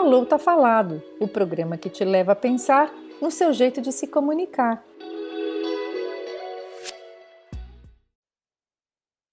Falou Tá Falado, o programa que te leva a pensar no seu jeito de se comunicar.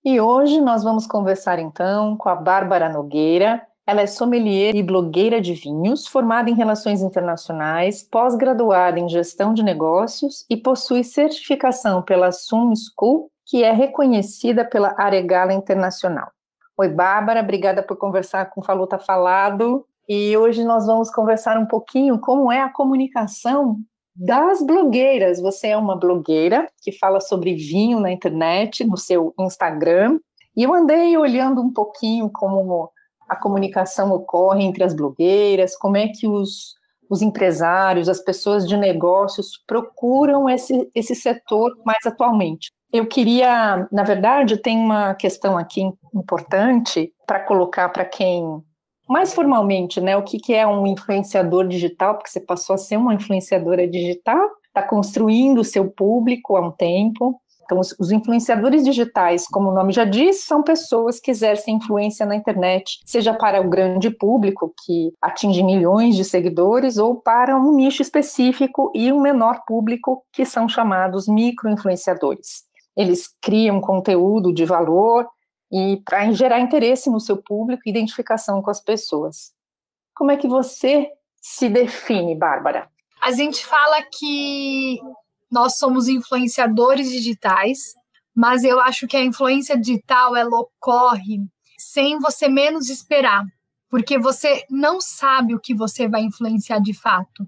E hoje nós vamos conversar então com a Bárbara Nogueira. Ela é sommelier e blogueira de vinhos, formada em Relações Internacionais, pós-graduada em Gestão de Negócios e possui certificação pela Sun School, que é reconhecida pela Aregala Internacional. Oi, Bárbara, obrigada por conversar com Falou Tá Falado. E hoje nós vamos conversar um pouquinho como é a comunicação das blogueiras. Você é uma blogueira que fala sobre vinho na internet, no seu Instagram. E eu andei olhando um pouquinho como a comunicação ocorre entre as blogueiras, como é que os, os empresários, as pessoas de negócios procuram esse, esse setor mais atualmente. Eu queria, na verdade, tem uma questão aqui importante para colocar para quem mais formalmente, né, o que, que é um influenciador digital, porque você passou a ser uma influenciadora digital, está construindo o seu público há um tempo. Então, os, os, influenciadores digitais, como o nome já diz, são pessoas que exercem influência na internet, seja para o grande público, que atinge milhões de seguidores, ou para um nicho específico e um menor público, que são chamados micro-influenciadores. Eles criam conteúdo de valor, e para gerar interesse no seu público e identificação com as pessoas. Como é que você se define, Bárbara? A gente fala que nós somos influenciadores digitais, mas eu acho que a influência digital ela ocorre sem você menos esperar, porque você não sabe o que você vai influenciar de fato.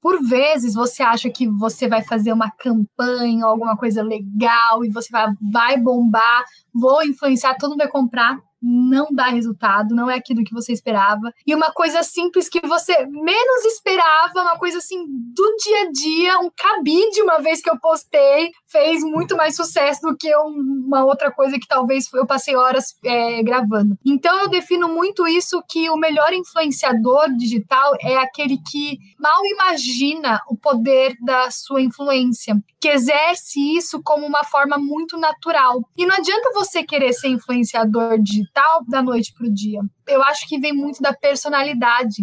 Por vezes você acha que você vai fazer uma campanha, alguma coisa legal e você vai, vai bombar, vou influenciar, todo mundo vai comprar não dá resultado, não é aquilo que você esperava. E uma coisa simples que você menos esperava, uma coisa assim do dia a dia, um cabide, uma vez que eu postei, fez muito mais sucesso do que uma outra coisa que talvez eu passei horas é, gravando. Então eu defino muito isso que o melhor influenciador digital é aquele que mal imagina o poder da sua influência, que exerce isso como uma forma muito natural. E não adianta você querer ser influenciador digital da noite para o dia. Eu acho que vem muito da personalidade,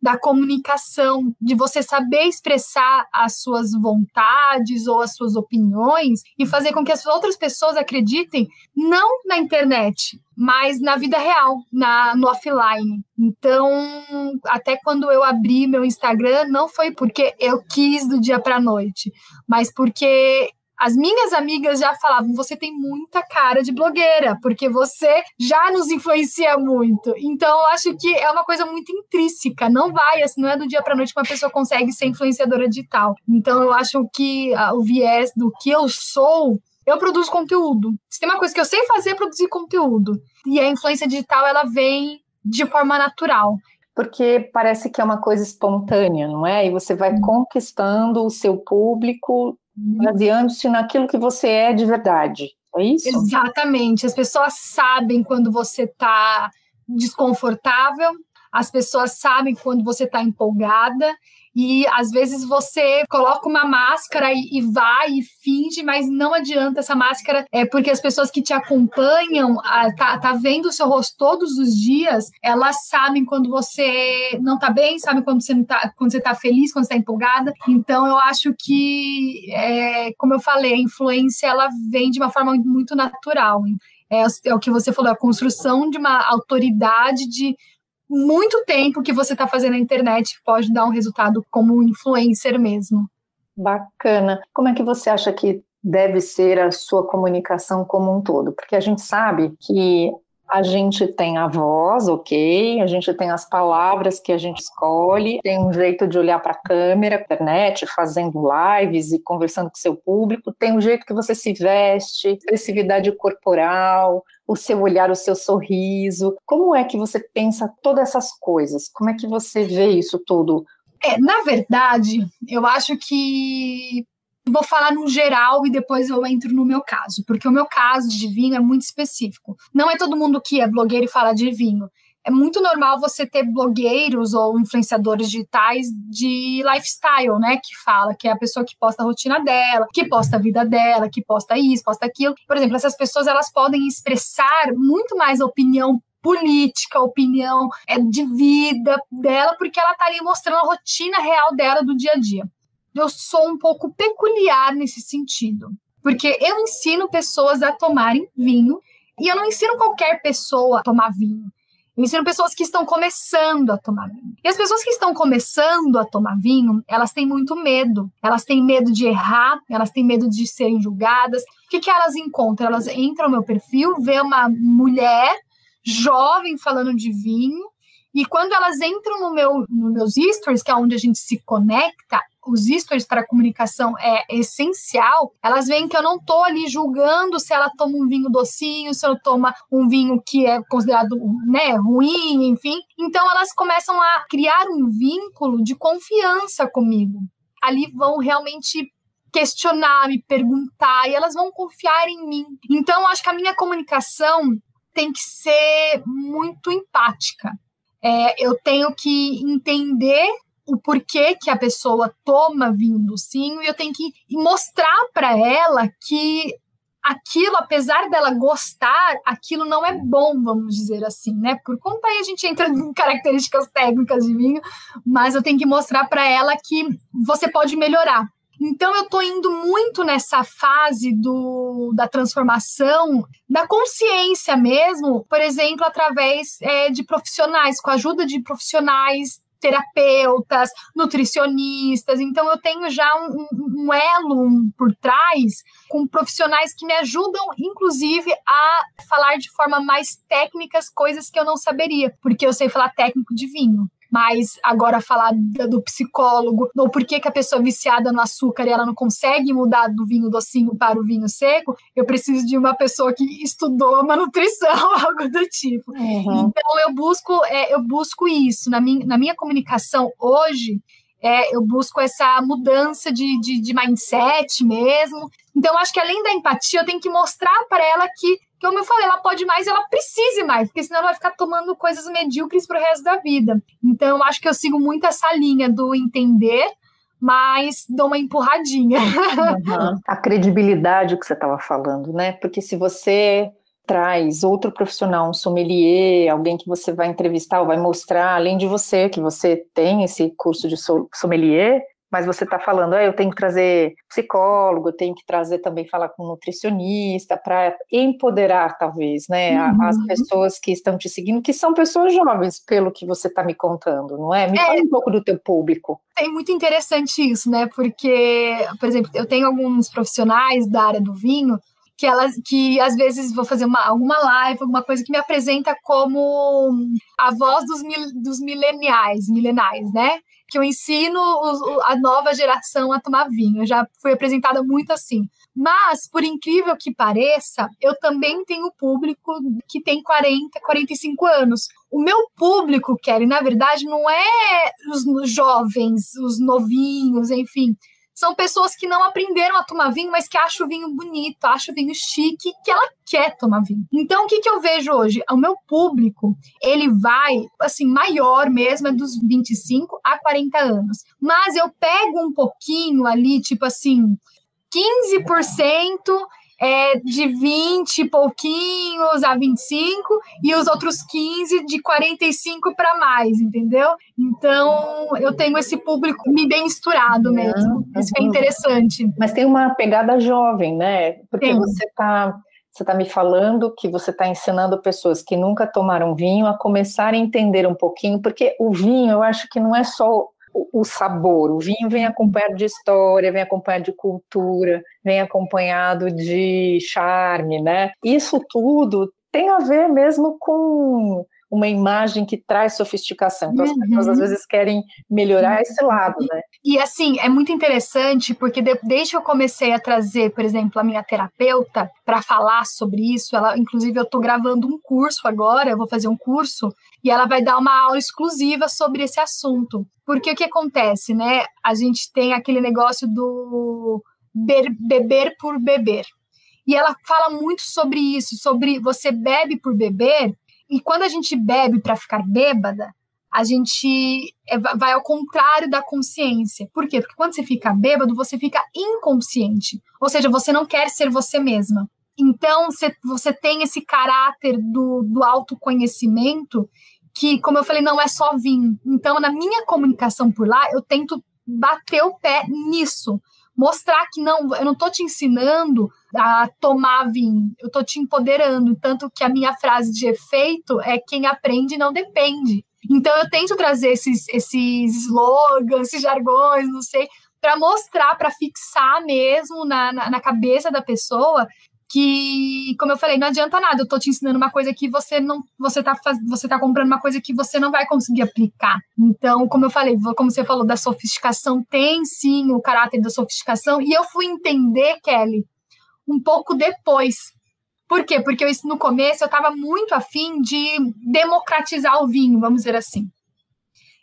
da comunicação, de você saber expressar as suas vontades ou as suas opiniões e fazer com que as outras pessoas acreditem não na internet, mas na vida real, na no offline. Então, até quando eu abri meu Instagram, não foi porque eu quis do dia para noite, mas porque as minhas amigas já falavam: você tem muita cara de blogueira, porque você já nos influencia muito. Então, eu acho que é uma coisa muito intrínseca. Não vai, assim, não é do dia para noite que uma pessoa consegue ser influenciadora digital. Então, eu acho que ah, o viés do que eu sou eu produzo conteúdo. Se tem uma coisa que eu sei fazer é produzir conteúdo. E a influência digital, ela vem de forma natural. Porque parece que é uma coisa espontânea, não é? E você vai conquistando o seu público baseando-se naquilo que você é de verdade. É isso? Exatamente. As pessoas sabem quando você está desconfortável, as pessoas sabem quando você está empolgada e às vezes você coloca uma máscara e, e, vai e finge, mas não adianta essa máscara, é porque as pessoas que te acompanham, a, tá, tá vendo o seu rosto todos os dias, elas sabem quando você não tá bem, sabem quando você não tá, quando você tá feliz, quando você tá empolgada. Então eu acho que, é, como eu falei, a influência ela vem de uma forma muito natural. É, é o que você falou, a construção de uma autoridade de muito tempo que você está fazendo na internet pode dar um resultado como influencer mesmo. Bacana. Como é que você acha que deve ser a sua comunicação como um todo? Porque a gente sabe que a gente tem a voz, ok, a gente tem as palavras que a gente escolhe, tem um jeito de olhar para a câmera, internet, fazendo lives e conversando com seu público, tem um jeito que você se veste, expressividade corporal, o seu olhar, o seu sorriso. Como é que você pensa todas essas coisas? Como é que você vê isso tudo? É, na verdade, eu acho que vou falar no geral e depois eu entro no meu caso, porque o meu caso de vinho é muito específico. Não é todo mundo que é blogueiro e fala de vinho. É muito normal você ter blogueiros ou influenciadores digitais de lifestyle, né? Que fala que é a pessoa que posta a rotina dela, que posta a vida dela, que posta isso, posta aquilo. Por exemplo, essas pessoas elas podem expressar muito mais opinião política, opinião é de vida dela, porque ela está ali mostrando a rotina real dela do dia a dia. Eu sou um pouco peculiar nesse sentido, porque eu ensino pessoas a tomarem vinho e eu não ensino qualquer pessoa a tomar vinho. Eu ensino pessoas que estão começando a tomar vinho. E as pessoas que estão começando a tomar vinho, elas têm muito medo. Elas têm medo de errar, elas têm medo de serem julgadas. O que, que elas encontram? Elas entram no meu perfil, vê uma mulher jovem falando de vinho, e quando elas entram no meu, nos meus stories, que é onde a gente se conecta, os stories para comunicação é essencial, elas veem que eu não tô ali julgando se ela toma um vinho docinho, se ela toma um vinho que é considerado né, ruim, enfim. Então elas começam a criar um vínculo de confiança comigo. Ali vão realmente questionar, me perguntar e elas vão confiar em mim. Então acho que a minha comunicação tem que ser muito empática. É, eu tenho que entender o porquê que a pessoa toma vinho docinho e eu tenho que mostrar para ela que aquilo, apesar dela gostar, aquilo não é bom, vamos dizer assim, né? Por conta aí a gente entra em características técnicas de vinho, mas eu tenho que mostrar para ela que você pode melhorar. Então eu estou indo muito nessa fase do, da transformação da consciência mesmo, por exemplo, através é, de profissionais, com a ajuda de profissionais terapeutas, nutricionistas. Então, eu tenho já um, um, elo por trás com profissionais que me ajudam, inclusive, a falar de forma mais técnicas coisas que eu não saberia, porque eu sei falar técnico de vinho. Mas agora falar do psicólogo, ou por que, que a pessoa é viciada no açúcar e ela não consegue mudar do vinho docinho para o vinho seco, eu preciso de uma pessoa que estudou uma nutrição, algo do tipo. Uhum. Então eu busco, é, eu busco isso. Na minha, na minha comunicação hoje, é, eu busco essa mudança de, de, de mindset mesmo. Então, acho que além da empatia, eu tenho que mostrar para ela que como eu falei, ela pode mais ela precise mais, porque senão ela vai ficar tomando coisas medíocres pro resto da vida. Então, eu acho que eu sigo muito essa linha do entender, mas dou uma empurradinha. Uhum. A credibilidade que você estava falando, né? Porque se você traz outro profissional, um sommelier, alguém que você vai entrevistar ou vai mostrar, além de você, que você tem esse curso de sommelier, mas você está falando, ah, eu tenho que trazer psicólogo, eu tenho que trazer também falar com nutricionista para empoderar, talvez, né, uhum. as pessoas que estão te seguindo, que são pessoas jovens, pelo que você está me contando, não é? Me é, fala um pouco do teu público. É muito interessante isso, né? Porque, por exemplo, eu tenho alguns profissionais da área do vinho que elas que às vezes vou fazer uma, alguma live, alguma coisa que me apresenta como a voz dos, mil, dos mileniais, milenais, né? Que eu ensino a nova geração a tomar vinho. Eu já fui apresentada muito assim. Mas, por incrível que pareça, eu também tenho público que tem 40, 45 anos. O meu público, Kelly, na verdade, não é os jovens, os novinhos, enfim são pessoas que não aprenderam a tomar vinho, mas que acham o vinho bonito, acham o vinho chique, que ela quer tomar vinho. Então, o que, que eu vejo hoje? O meu público, ele vai, assim, maior mesmo, é dos 25 a 40 anos. Mas eu pego um pouquinho ali, tipo assim, 15% é de 20 e pouquinhos a 25 e os outros 15 de 45 para mais, entendeu? Então, eu tenho esse público me bem misturado mesmo. Isso é interessante. Mas tem uma pegada jovem, né? Porque tem. você está você está me falando que você está ensinando pessoas que nunca tomaram vinho a começar a entender um pouquinho, porque o vinho, eu acho que não é só o, sabor. O vinho vem acompanhado de história, vem acompanhado de cultura, vem acompanhado de charme, né? Isso tudo tem a ver mesmo com uma imagem que traz sofisticação. Então, as uhum. pessoas às vezes querem melhorar esse lado, né? E assim, é muito interessante, porque de, desde que eu comecei a trazer, por exemplo, a minha terapeuta para falar sobre isso, ela, inclusive, eu estou gravando um curso agora, eu vou fazer um curso, e ela vai dar uma aula exclusiva sobre esse assunto. Porque o que acontece, né? A gente tem aquele negócio do beber por beber. E ela fala muito sobre isso, sobre você bebe por beber, e quando a gente bebe para ficar bêbada, a gente é, vai ao contrário da consciência. Por quê? Porque quando você fica bêbado, você fica inconsciente. Ou seja, você não quer ser você mesma. Então, você tem esse caráter do, do autoconhecimento que, como eu falei, não é só vinho. Então, na minha comunicação por lá, eu tento bater o pé nisso. Mostrar que não, eu não estou te ensinando a tomar vinho, eu estou te empoderando. Tanto que a minha frase de efeito é quem aprende não depende. Então eu tento trazer esses, esses slogans, esses jargões, não sei, para mostrar, para fixar mesmo na, na, na, cabeça da pessoa que, como eu falei, não adianta nada, eu tô te ensinando uma coisa que você não, você tá, faz, você tá comprando uma coisa que você não vai conseguir aplicar. Então, como eu falei, como você falou da sofisticação, tem sim o caráter da sofisticação, e eu fui entender, Kelly, um pouco depois. Por quê? Porque eu, no começo eu estava muito afim de democratizar o vinho, vamos dizer assim.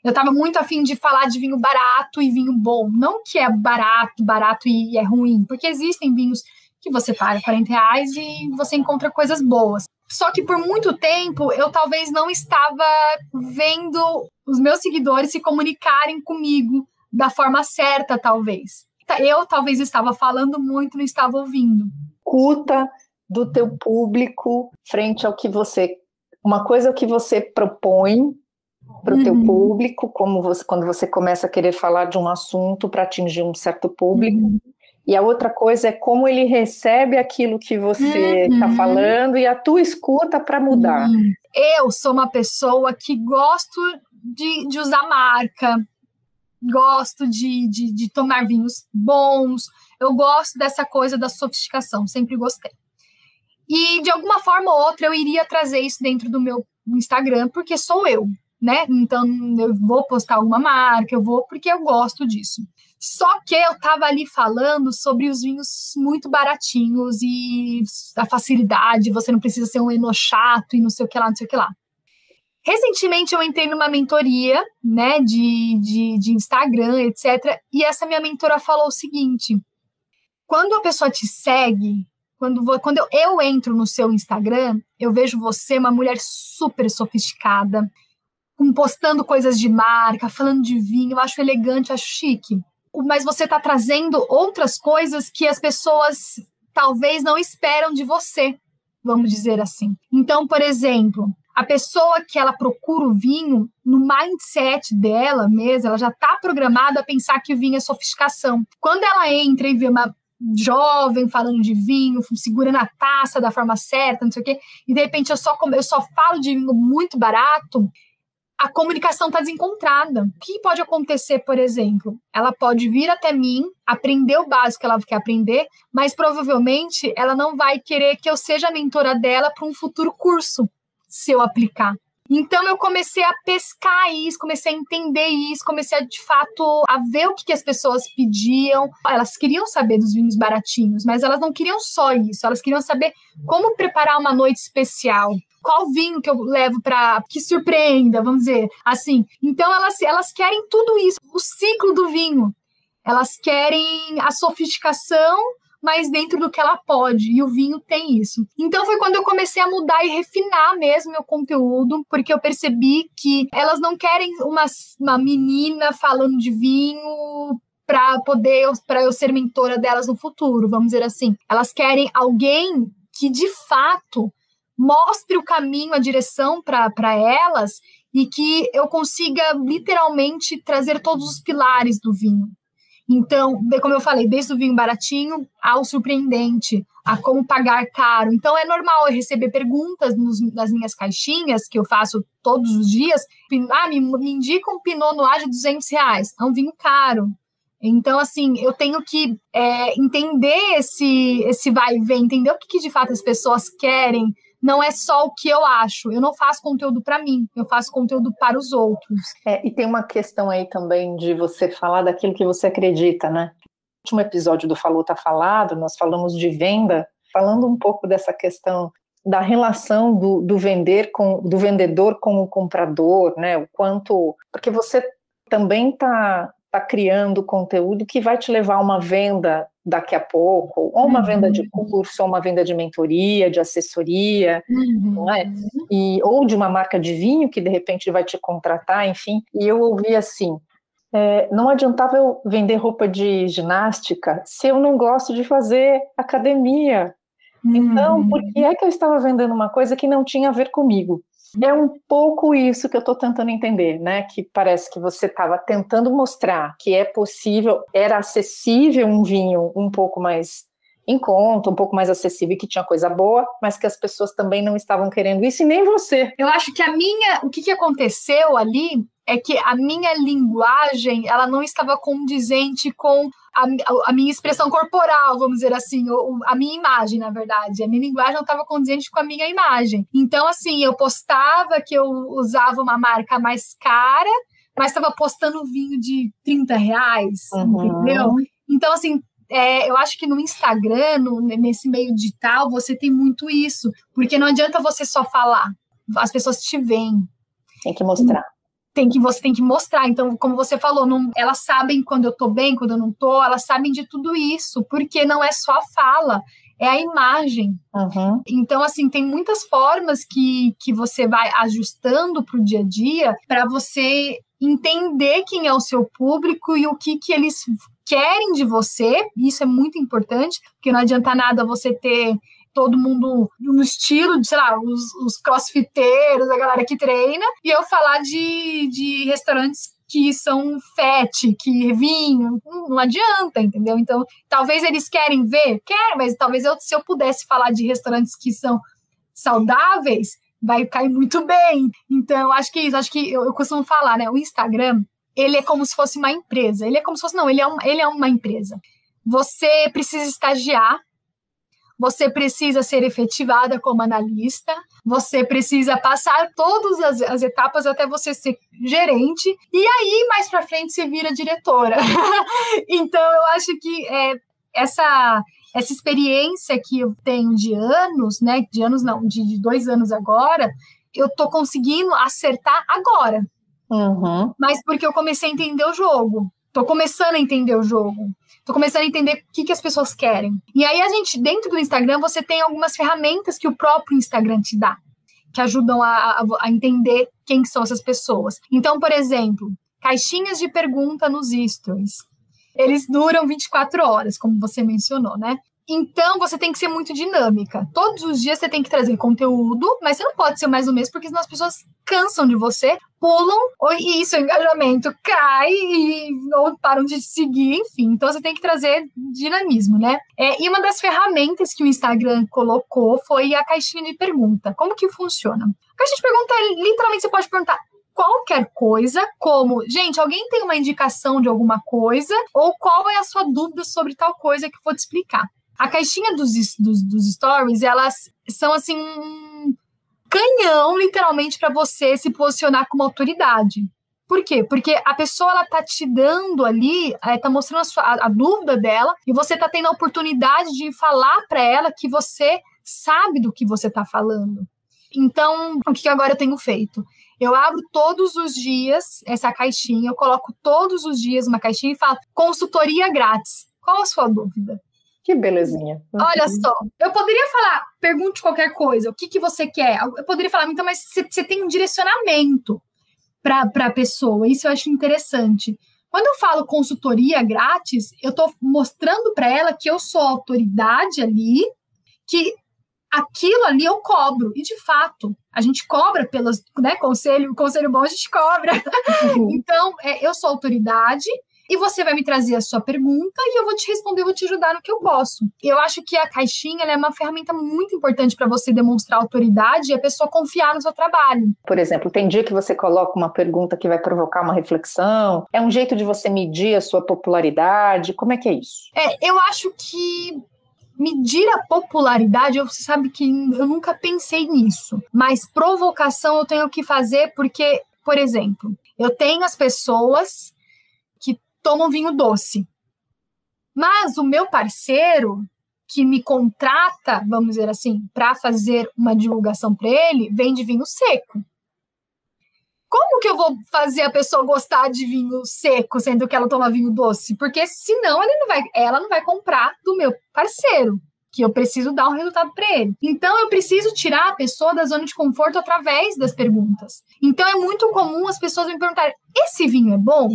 Eu estava muito afim de falar de vinho barato e vinho bom. Não que é barato, barato e é ruim, porque existem vinhos que você paga 40 reais e você encontra coisas boas. Só que por muito tempo eu talvez não estava vendo os meus seguidores se comunicarem comigo da forma certa, talvez. Eu talvez estava falando muito, não estava ouvindo. Escuta do teu público frente ao que você. Uma coisa é o que você propõe para o uhum. teu público, como você, quando você começa a querer falar de um assunto para atingir um certo público. Uhum. E a outra coisa é como ele recebe aquilo que você está uhum. falando e a tua escuta para mudar. Uhum. Eu sou uma pessoa que gosto de, de usar marca, gosto de, de, de tomar vinhos bons, eu gosto dessa coisa da sofisticação, sempre gostei. E de alguma forma ou outra eu iria trazer isso dentro do meu Instagram, porque sou eu, né? Então eu vou postar alguma marca, eu vou porque eu gosto disso. Só que eu estava ali falando sobre os vinhos muito baratinhos e a facilidade, você não precisa ser um eno chato e não sei o que lá, não sei o que lá. Recentemente eu entrei numa mentoria, né, de, de, de Instagram, etc. E essa minha mentora falou o seguinte: quando a pessoa te segue, quando, quando eu, eu entro no seu Instagram, eu vejo você uma mulher super sofisticada, postando coisas de marca, falando de vinho, eu acho elegante, acho chique mas você está trazendo outras coisas que as pessoas talvez não esperam de você, vamos dizer assim. Então, por exemplo, a pessoa que ela procura o vinho, no mindset dela mesmo, ela já está programada a pensar que o vinho é sofisticação. Quando ela entra e vê uma jovem falando de vinho, segurando a taça da forma certa, não sei o quê, e de repente eu só, eu só falo de vinho muito barato, a comunicação está desencontrada. O que pode acontecer, por exemplo? Ela pode vir até mim, aprender o básico que ela quer aprender, mas provavelmente ela não vai querer que eu seja a mentora dela para um futuro curso, se eu aplicar. Então eu comecei a pescar isso, comecei a entender isso, comecei a de fato a ver o que, que as pessoas pediam. Elas queriam saber dos vinhos baratinhos, mas elas não queriam só isso, elas queriam saber como preparar uma noite especial, qual vinho que eu levo para que surpreenda, vamos dizer, assim. Então elas elas querem tudo isso, o ciclo do vinho. Elas querem a sofisticação, mas dentro do que ela pode, e o vinho tem isso. Então foi quando eu comecei a mudar e refinar mesmo meu conteúdo, porque eu percebi que elas não querem uma, uma menina falando de vinho para poder para eu ser mentora delas no futuro, vamos dizer assim. Elas querem alguém que de fato mostre o caminho, a direção para elas e que eu consiga literalmente trazer todos os pilares do vinho. Então, como eu falei, desde o vinho baratinho ao surpreendente, a como pagar caro. Então, é normal eu receber perguntas nos, nas minhas caixinhas, que eu faço todos os dias. Ah, me, me indica um Pinot Noir de 200 reais. É um vinho caro. Então, assim, eu tenho que é, entender esse, esse vai e vem, entender o que, que de fato as pessoas querem, não é só o que eu acho. Eu não faço conteúdo para mim, eu faço conteúdo para os outros. É, e tem uma questão aí também de você falar daquilo que você acredita, né? No último episódio do Falou Tá Falado, nós falamos de venda, falando um pouco dessa questão da relação do, do vender com do vendedor com o comprador, né? O quanto porque você também está tá criando conteúdo que vai te levar a uma venda daqui a pouco, ou uma uhum. venda de curso, ou uma venda de mentoria, de assessoria, uhum. não é? E, ou de uma marca de vinho que de repente vai te contratar, enfim. E eu ouvi assim: é, não adiantava eu vender roupa de ginástica se eu não gosto de fazer academia. Então, uhum. por que é que eu estava vendendo uma coisa que não tinha a ver comigo? É um pouco isso que eu estou tentando entender, né? Que parece que você estava tentando mostrar que é possível, era acessível um vinho um pouco mais em conta, um pouco mais acessível, que tinha coisa boa, mas que as pessoas também não estavam querendo isso e nem você. Eu acho que a minha, o que, que aconteceu ali é que a minha linguagem, ela não estava condizente com a, a, minha expressão corporal, vamos dizer assim, ou, a minha imagem, na verdade. A minha linguagem não estava condizente com a minha imagem. Então, assim, eu postava que eu usava uma marca mais cara, mas estava postando vinho de 30 reais, uhum. entendeu? Então, assim, é, eu acho que no Instagram, no, nesse meio digital, você tem muito isso, porque não adianta você só falar, as pessoas te veem. Tem que mostrar. Tem que você tem que mostrar. Então, como você falou, não, elas sabem quando eu tô bem, quando eu não tô, elas sabem de tudo isso, porque não é só a fala, é a imagem. Uhum. Então, assim, tem muitas formas que, que você vai ajustando para o dia a dia para você entender quem é o seu público e o que, que eles querem de você, isso é muito importante, porque não adianta nada você ter todo mundo no estilo de, sei lá, os, os crossfiteiros, a galera que treina, e eu falar de, de restaurantes que são fat, que vinho, não adianta, entendeu? Então, talvez eles querem ver, querem, mas talvez eu, se eu pudesse falar de restaurantes que são saudáveis, vai cair muito bem. Então, acho que isso, acho que eu, eu costumo falar, né? O Instagram, ele é como se fosse uma empresa. Ele é como se fosse, não, ele é, um, ele é uma empresa. Você precisa estagiar, você precisa ser efetivada como analista, você precisa passar todas as, as etapas até você ser gerente, e aí mais para frente você vira diretora. então eu acho que é, essa essa experiência que eu tenho de anos, né? De anos não, de, de dois anos agora, eu tô conseguindo acertar agora. Uhum. Mas porque eu comecei a entender o jogo. Tô começando a entender o jogo. Tô começando a entender o que, que as pessoas querem. E aí a gente, dentro do Instagram, você tem algumas ferramentas que o próprio Instagram te dá, que ajudam a, a, a entender quem são essas pessoas. Então, por exemplo, caixinhas de pergunta nos stories. Eles duram 24 horas, como você mencionou, né? Então, você tem que ser muito dinâmica. Todos os dias você tem que trazer conteúdo, mas você não pode ser mais o mesmo, porque senão as pessoas cansam de você, pulam, e isso, engajamento cai, e ou param de seguir, enfim. Então, você tem que trazer dinamismo, né? É, e uma das ferramentas que o Instagram colocou foi a caixinha de pergunta. Como que funciona? A caixinha de pergunta, literalmente, você pode perguntar qualquer coisa, como, gente, alguém tem uma indicação de alguma coisa, ou qual é a sua dúvida sobre tal coisa que eu vou te explicar. A caixinha dos, dos, dos stories, elas são assim um canhão, literalmente, para você se posicionar como autoridade. Por quê? Porque a pessoa ela tá te dando ali, é, tá mostrando a, sua, a, a dúvida dela, e você tá tendo a oportunidade de falar para ela que você sabe do que você tá falando. Então, o que agora eu tenho feito? Eu abro todos os dias essa caixinha, eu coloco todos os dias uma caixinha e falo consultoria grátis. Qual a sua dúvida? Que belezinha. Olha só, eu poderia falar, pergunte qualquer coisa, o que, que você quer? Eu poderia falar, então, mas você tem um direcionamento para a pessoa, isso eu acho interessante. Quando eu falo consultoria grátis, eu estou mostrando para ela que eu sou autoridade ali, que aquilo ali eu cobro. E de fato, a gente cobra pelos, né, conselho, conselho bom a gente cobra. Uhum. então, é, eu sou autoridade, e você vai me trazer a sua pergunta e eu vou te responder, vou te ajudar no que eu posso. Eu acho que a caixinha é uma ferramenta muito importante para você demonstrar autoridade e a pessoa confiar no seu trabalho. Por exemplo, tem dia que você coloca uma pergunta que vai provocar uma reflexão, é um jeito de você medir a sua popularidade, como é que é isso? É, eu acho que medir a popularidade, você sabe que eu nunca pensei nisso, mas provocação eu tenho que fazer porque, por exemplo, eu tenho as pessoas tomam vinho doce. Mas o meu parceiro que me contrata, vamos dizer assim, para fazer uma divulgação para ele, vende vinho seco. Como que eu vou fazer a pessoa gostar de vinho seco, sendo que ela toma vinho doce? Porque senão não vai, ela não vai comprar do meu parceiro, que eu preciso dar um resultado para ele. Então eu preciso tirar a pessoa da zona de conforto através das perguntas. Então é muito comum as pessoas me perguntarem: esse vinho é bom?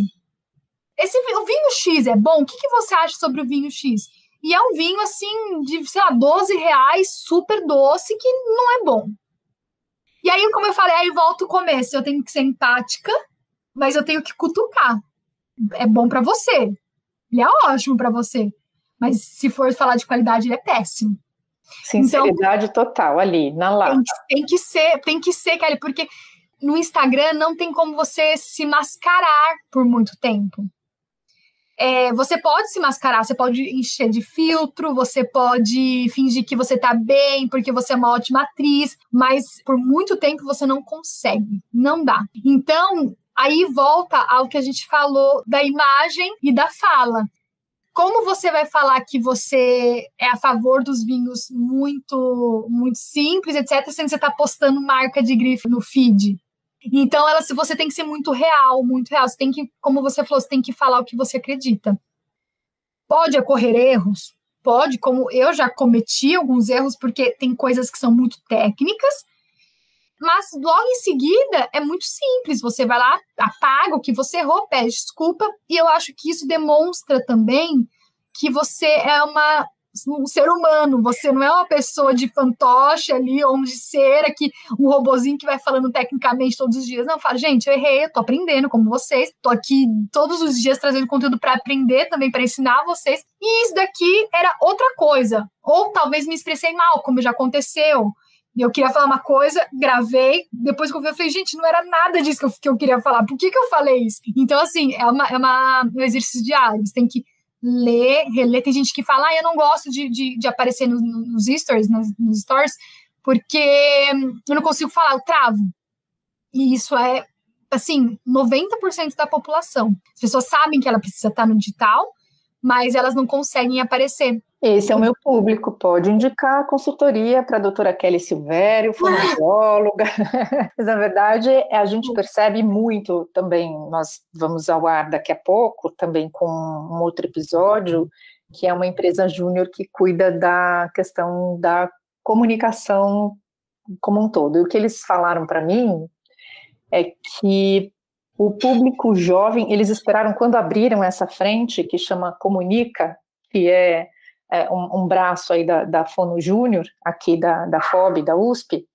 Esse, o vinho X é bom? O que, que você acha sobre o vinho X? E é um vinho, assim, de, sei lá, 12 reais, super doce, que não é bom. E aí, como eu falei, aí volta o começo. Eu tenho que ser empática, mas eu tenho que cutucar. É bom para você. Ele é ótimo para você. Mas se for falar de qualidade, ele é péssimo. Sinceridade então, total ali, na lata. Tem, tem, que ser, tem que ser, Kelly, porque no Instagram não tem como você se mascarar por muito tempo. É, você pode se mascarar, você pode encher de filtro, você pode fingir que você tá bem porque você é uma ótima atriz, mas por muito tempo você não consegue, não dá. Então, aí volta ao que a gente falou da imagem e da fala. Como você vai falar que você é a favor dos vinhos muito muito simples, etc, sendo que você está postando marca de grife no feed? Então, ela, se você tem que ser muito real, muito real. Você tem que, como você falou, você tem que falar o que você acredita. Pode ocorrer erros? Pode, como eu já cometi alguns erros, porque tem coisas que são muito técnicas, mas logo em seguida é muito simples. Você vai lá, apaga o que você errou, pede desculpa, e eu acho que isso demonstra também que você é uma um ser humano, você não é uma pessoa de fantoche ali, ou de cera, que um robozinho que vai falando tecnicamente todos os dias. Não, fala, gente, eu errei, eu tô aprendendo como vocês, tô aqui todos os dias trazendo conteúdo para aprender também, para ensinar vocês. E isso daqui era outra coisa. Ou talvez me expressei mal, como já aconteceu. Eu queria falar uma coisa, gravei, depois que eu vi, eu falei, gente, não era nada disso que eu, que eu queria falar, por que, que eu falei isso? Então, assim, é, uma, é uma, um exercício diário, você tem que ler, reler. Tem gente que fala, ah, eu não gosto de, de, de aparecer nos, nos stories, nos, nos stories, porque eu não consigo falar, eu travo. E isso é, assim, 90% da população. As pessoas sabem que ela precisa estar no digital, mas elas não conseguem aparecer. Esse é o meu público, pode indicar consultoria para a doutora Kelly Silvério, fonoaudióloga. Mas, na verdade, a gente percebe muito também, nós vamos ao ar daqui a pouco, também com um outro episódio, que é uma empresa júnior que cuida da questão da comunicação como um todo. E o que eles falaram para mim é que o público jovem, eles esperaram, quando abriram essa frente, que chama Comunica, que é é, um, um, braço aí da, da Fono Júnior, aqui da, da FOB, da USP,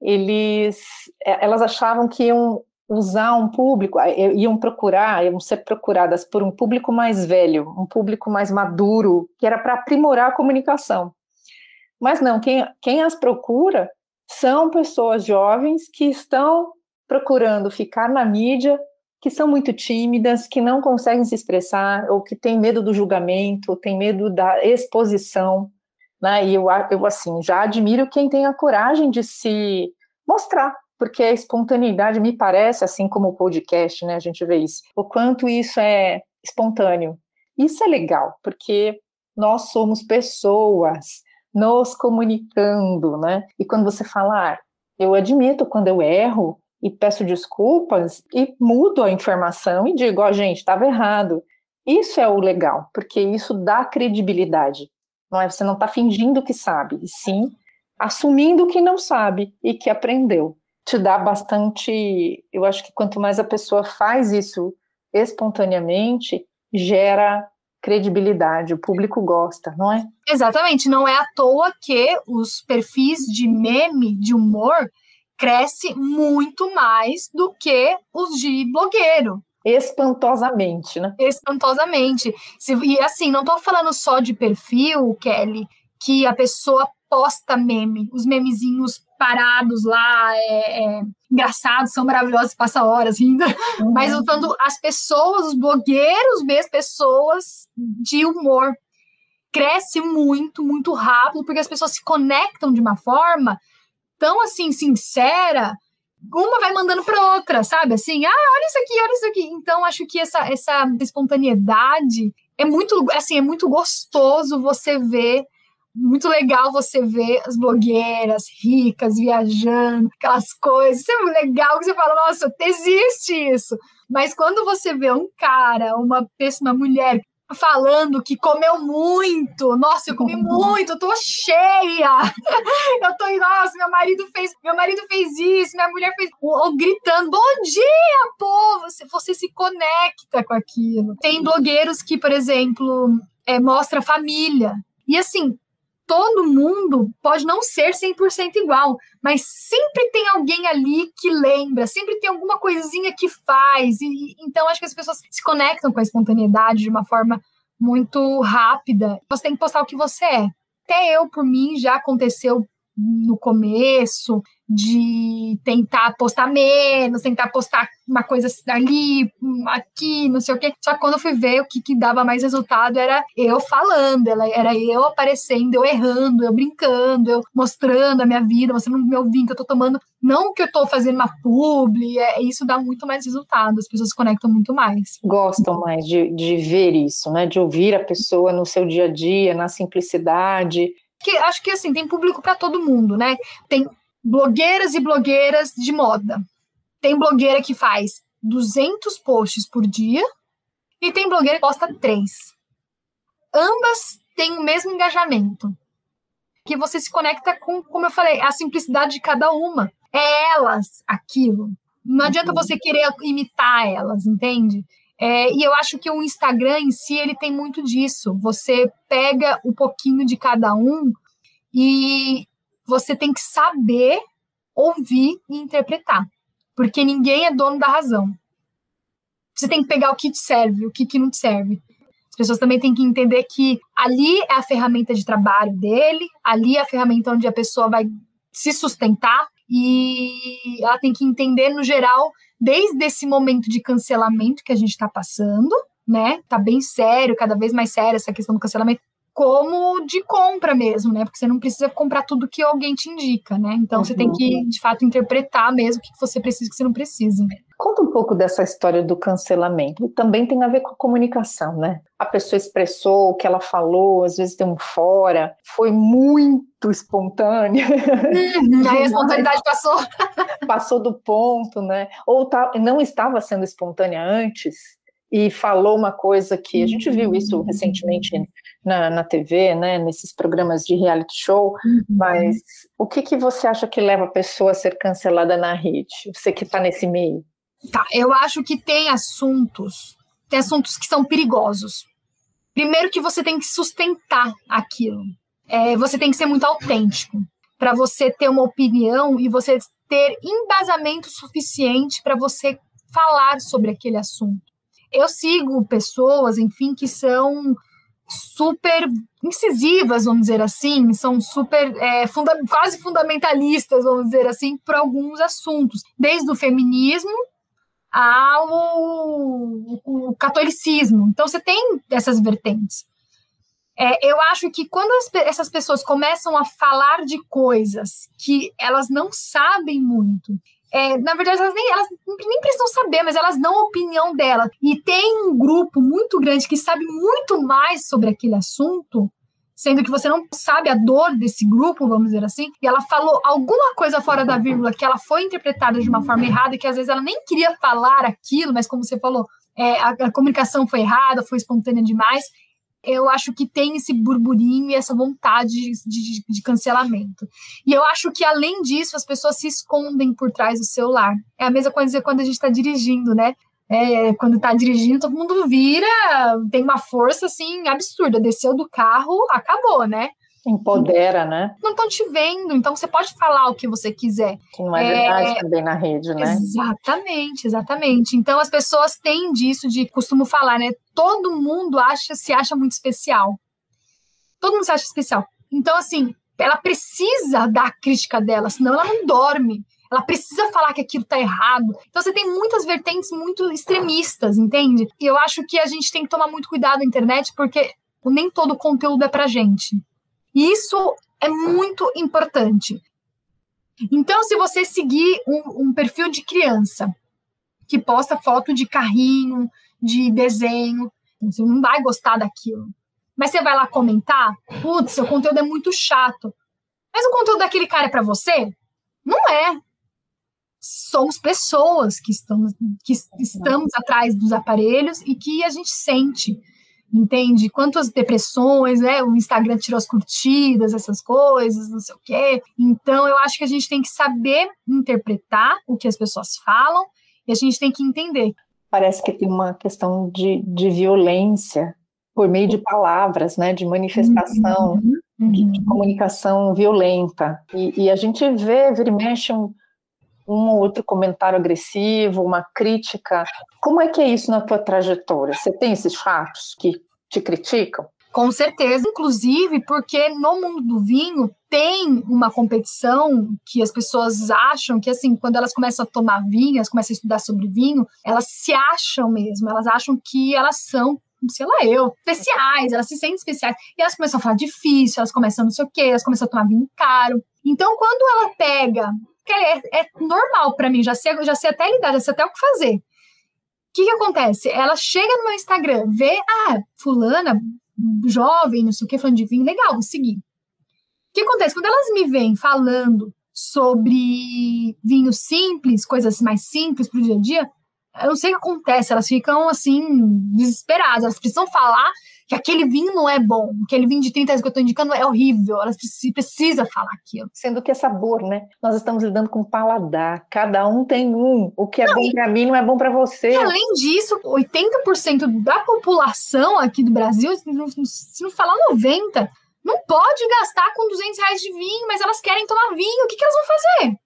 eles, é, elas achavam que iam usar um público, iam procurar, iam ser procuradas por um público mais velho, um público mais maduro, que era para aprimorar a comunicação. Mas não, quem, quem as procura são pessoas jovens que estão procurando ficar na mídia que são muito tímidas, que não conseguem se expressar, ou que têm medo do julgamento, têm medo da exposição, né? E eu, eu assim, já admiro quem tem a coragem de se mostrar, porque a espontaneidade me parece, assim como o podcast, né? A gente vê isso, o quanto isso é espontâneo. Isso é legal, porque nós somos pessoas nos comunicando, né? E quando você falar, ah, eu admito quando eu erro, e peço desculpas e mudo a informação e digo, ó, oh, gente, estava errado. Isso é o legal, porque isso dá credibilidade. Não é você não está fingindo que sabe, e sim assumindo que não sabe e que aprendeu. Te dá bastante. Eu acho que quanto mais a pessoa faz isso espontaneamente, gera credibilidade, o público gosta, não é? Exatamente, não é à toa que os perfis de meme, de humor, cresce muito mais do que os de blogueiro. Espantosamente, né? Espantosamente. E assim, não estou falando só de perfil, Kelly, que a pessoa posta meme, os memezinhos parados lá, é, é, engraçados, são maravilhosos, passa horas ainda. Uhum. Mas falando as pessoas, os blogueiros mesmo, pessoas de humor. Cresce muito, muito rápido, porque as pessoas se conectam de uma forma tão assim sincera, uma vai mandando para outra, sabe? Assim, ah, olha isso aqui, olha isso aqui. Então acho que essa essa espontaneidade é muito assim, é muito gostoso você ver muito legal você ver as blogueiras ricas viajando, aquelas coisas. Isso é legal que você fala, nossa, existe isso. Mas quando você vê um cara, uma, uma mulher falando que comeu muito. Nossa, eu comi muito, eu tô cheia. Eu tô, nossa, meu marido fez, meu marido fez isso, minha mulher fez, ou, gritando, bom dia, povo. Você, você se conecta com aquilo. Tem blogueiros que, por exemplo, é, mostra família. E assim, todo mundo pode não ser 100% igual, mas sempre tem alguém ali que lembra, sempre tem alguma coisinha que faz. E então acho que as pessoas se conectam com a espontaneidade de uma forma muito rápida. Você tem que postar o que você é. Até eu, por mim, já aconteceu no começo, de tentar postar menos, tentar postar uma coisa ali, aqui, não sei o quê. Só que quando eu fui ver o que, que dava mais resultado era eu falando, era eu aparecendo, eu errando, eu brincando, eu mostrando a minha vida, mostrando o meu vinho que eu tô tomando. Não que eu tô fazendo uma publi, é, isso dá muito mais resultado, as pessoas se conectam muito mais. Gostam mais de, de ver isso, né? De ouvir a pessoa no seu dia a dia, na simplicidade, que acho que assim, tem público para todo mundo, né? Tem blogueiras e blogueiras de moda. Tem blogueira que faz 200 posts por dia e tem blogueira que posta 3. Ambas têm o mesmo engajamento. Que você se conecta com, como eu falei, a simplicidade de cada uma. É elas aquilo. Não adianta uhum. você querer imitar elas, entende? É, e eu acho que o Instagram em si ele tem muito disso. Você pega um pouquinho de cada um e você tem que saber ouvir e interpretar, porque ninguém é dono da razão. Você tem que pegar o que te serve, o que, que não te serve. As pessoas também têm que entender que ali é a ferramenta de trabalho dele, ali é a ferramenta onde a pessoa vai se sustentar e ela tem que entender no geral desde esse momento de cancelamento que a gente está passando, né? Tá bem sério, cada vez mais sério essa questão do cancelamento, como de compra mesmo, né? Porque você não precisa comprar tudo que alguém te indica, né? Então uhum. você tem que, uhum. de fato, interpretar mesmo o que você precisa e o que você não precisa. Conta um pouco dessa história do cancelamento. Também tem a ver com a comunicação, né? A pessoa expressou o que ela falou, às vezes tem um fora, foi muito espontânea. Aí a espontaneidade passou. passou do ponto, né? Ou tá, não estava sendo espontânea antes e falou uma coisa que a gente viu isso uhum. recentemente na, na TV, né, nesses programas de reality show, uhum. mas o que, que você acha que leva a pessoa a ser cancelada na rede? Você que está nesse meio. Tá, eu acho que tem assuntos, tem assuntos que são perigosos. Primeiro que você tem que sustentar aquilo. É, você tem que ser muito autêntico para você ter uma opinião e você ter embasamento suficiente para você falar sobre aquele assunto. Eu sigo pessoas, enfim, que são super incisivas, vamos dizer assim, são super é, funda quase fundamentalistas, vamos dizer assim, para alguns assuntos, desde o feminismo ao catolicismo. Então você tem essas vertentes. É, eu acho que quando as, essas pessoas começam a falar de coisas que elas não sabem muito é, na verdade, elas nem, elas nem precisam saber, mas elas dão a opinião dela. E tem um grupo muito grande que sabe muito mais sobre aquele assunto, sendo que você não sabe a dor desse grupo, vamos dizer assim, e ela falou alguma coisa fora da vírgula que ela foi interpretada de uma forma errada, que às vezes ela nem queria falar aquilo, mas como você falou, é, a, a comunicação foi errada, foi espontânea demais, eu acho que tem esse burburinho e essa vontade de, de, de, cancelamento. E eu acho que, além disso, as pessoas se escondem por trás do celular. É a mesma coisa quando a gente está dirigindo, né? É, quando está dirigindo, todo mundo vira, tem uma força assim absurda. Desceu do carro, acabou, né? Empodera, né? Não estão te vendo, então você pode falar o que você quiser. Que não é, é verdade também na rede, né? Exatamente, exatamente. Então as pessoas têm disso de costumo falar, né? Todo mundo acha, se acha muito especial. Todo mundo se acha especial. Então, assim, ela precisa dar a crítica dela, senão ela não dorme. Ela precisa falar que aquilo tá errado. Então você tem muitas vertentes muito extremistas, entende? E eu acho que a gente tem que tomar muito cuidado na internet, porque nem todo conteúdo é pra gente. E isso é muito importante. Então, se você seguir um, um perfil de criança que posta foto de carrinho, de desenho, você não vai gostar daquilo. Mas você vai lá comentar, putz, seu conteúdo é muito chato. Mas o conteúdo daquele cara é para você? Não é. Somos pessoas que estamos, que estamos atrás dos aparelhos e que a gente sente entende? Quantas depressões, né? O Instagram tirou as curtidas, essas coisas, não sei o quê. Então, eu acho que a gente tem que saber interpretar o que as pessoas falam e a gente tem que entender. Parece que tem uma questão de, de violência por meio de palavras, né, de manifestação, uhum, uhum. De, de, comunicação violenta. E, e, a gente vê, vira e mexe, um, um ou outro comentário agressivo, uma crítica. Como é que é isso na tua trajetória? Você tem esses fatos que te criticam? Com certeza, inclusive porque no mundo do vinho tem uma competição que as pessoas acham que, assim, quando elas começam a tomar vinho, elas começam a estudar sobre vinho, elas se acham mesmo, elas acham que elas são sei lá eu, especiais, elas se sentem especiais. E elas começam a falar difícil, elas começam não sei o quê, elas começam a tomar vinho caro. Então, quando ela pega, é, é normal para mim, já sei, já sei até lidar, já sei até o que fazer. O que, que acontece? Ela chega no meu Instagram, vê, ah, fulana, jovem, não sei o que, falando de vinho, legal, vou seguir. O que acontece? Quando elas me vêm falando sobre vinho simples, coisas mais simples para o dia a dia, eu não sei o que acontece, elas ficam assim, desesperadas, elas precisam falar que aquele vinho não é bom, aquele vinho de 30 anos que eu estou indicando é horrível, elas precisam falar aquilo. Sendo que é sabor, né? Nós estamos lidando com paladar, cada um tem um, o que é não, bom para mim não é bom para você. E além disso, 80% da população aqui do Brasil, se não falar 90%, não pode gastar com 200 reais de vinho, mas elas querem tomar vinho, o que, que elas vão fazer?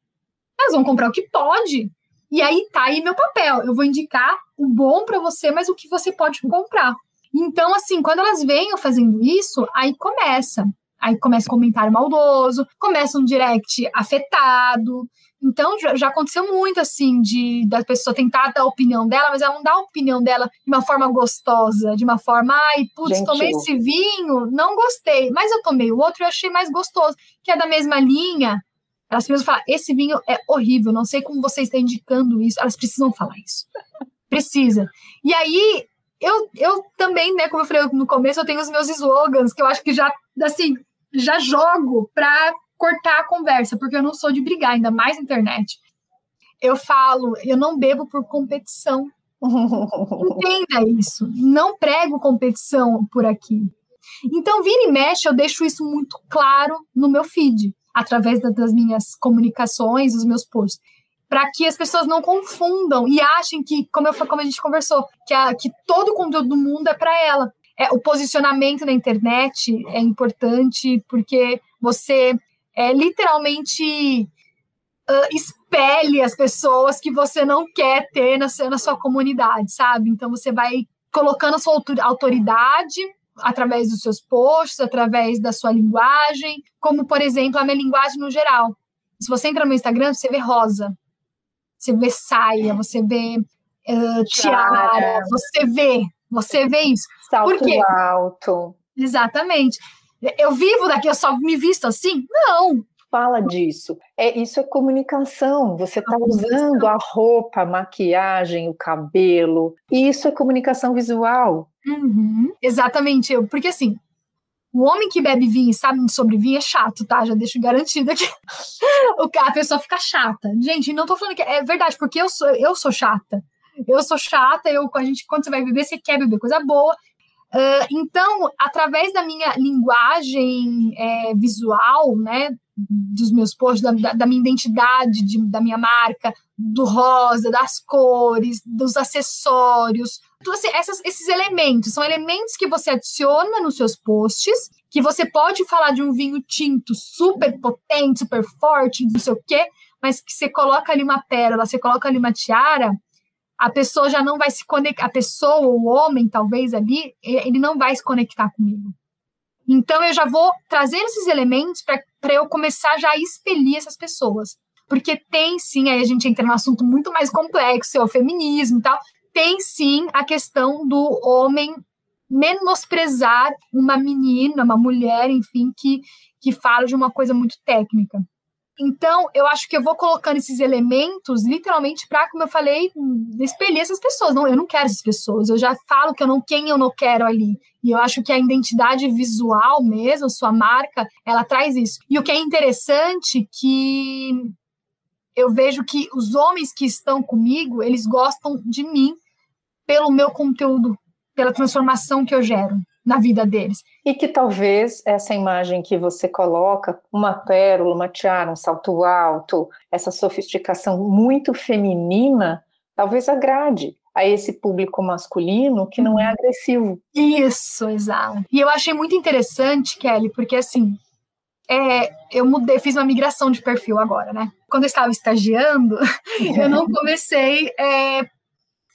Elas vão comprar o que pode. E aí tá aí meu papel. Eu vou indicar o bom para você, mas o que você pode comprar. Então, assim, quando elas venham fazendo isso, aí começa. Aí começa um comentário maldoso, começa um direct afetado. Então, já, já, aconteceu muito, assim, de da pessoa tentar dar a opinião dela, mas ela não dá a opinião dela de uma forma gostosa, de uma forma, ai, putz, tomei esse vinho, não gostei, mas eu tomei o outro e achei mais gostoso, que é da mesma linha. Elas precisam falar: esse vinho é horrível, não sei como você está indicando isso. Elas precisam falar isso. Precisa. E aí, eu, eu também, né, como eu falei no começo, eu tenho os meus slogans, que eu acho que já, assim, já jogo para cortar a conversa, porque eu não sou de brigar, ainda mais na internet. Eu falo, eu não bebo por competição. Entenda isso. Não prego competição por aqui. Então, vira e mexe, eu deixo isso muito claro no meu feed através das minhas comunicações, dos meus posts, para que as pessoas não confundam e achem que, como, eu, como a gente conversou, que, a, que todo o conteúdo do mundo é para ela. É, o posicionamento na internet é importante porque você é, literalmente uh, as pessoas que você não quer ter na, na sua comunidade, sabe? Então você vai colocando a sua autoridade através dos seus posts, através da sua linguagem, como, por exemplo, a minha linguagem no geral. Se você entra no meu Instagram, você vê rosa, você vê saia, você vê uh, tiara, você vê, você vê isso. Salto alto. Exatamente. Eu vivo daqui, eu só me visto assim? Não, fala disso. É, isso é comunicação. Você está usando a roupa, a maquiagem, o cabelo. Isso é comunicação visual. Uhum, exatamente. Porque assim, o homem que bebe vinho e sabe sobre vinho é chato, tá? Já deixo garantido aqui. a pessoa fica chata. Gente, não tô falando que é verdade, porque eu sou, eu sou chata. Eu sou chata, eu, a gente, quando você vai beber, você quer beber coisa boa. Uh, então, através da minha linguagem é, visual, né, dos meus posts, da, da minha identidade, de, da minha marca, do rosa, das cores, dos acessórios. Então, assim, essas, esses elementos são elementos que você adiciona nos seus posts, que você pode falar de um vinho tinto super potente, super forte, não sei o quê, mas que você coloca ali uma pérola, você coloca ali uma tiara, a pessoa já não vai se conectar, a pessoa, o homem, talvez ali, ele não vai se conectar comigo. Então, eu já vou trazer esses elementos para eu começar já a expelir essas pessoas. Porque tem sim, aí a gente entra num assunto muito mais complexo, é o feminismo e tal. Tem sim a questão do homem menosprezar uma menina, uma mulher, enfim, que, que fala de uma coisa muito técnica. Então, eu acho que eu vou colocando esses elementos, literalmente, para, como eu falei, espelhar essas pessoas. Não, eu não quero essas pessoas. Eu já falo que eu não quem eu não quero ali. E eu acho que a identidade visual mesmo, sua marca, ela traz isso. E o que é interessante que eu vejo que os homens que estão comigo, eles gostam de mim pelo meu conteúdo, pela transformação que eu gero na vida deles. E que talvez essa imagem que você coloca, uma pérola, uma tiara, um salto alto, essa sofisticação muito feminina, talvez agrade. a esse público masculino que não é uhum. agressivo. Isso, exato. E eu achei muito interessante, Kelly, porque assim, é, eu mudei, fiz uma migração de perfil agora, né? Quando eu estava estagiando, eu não comecei é,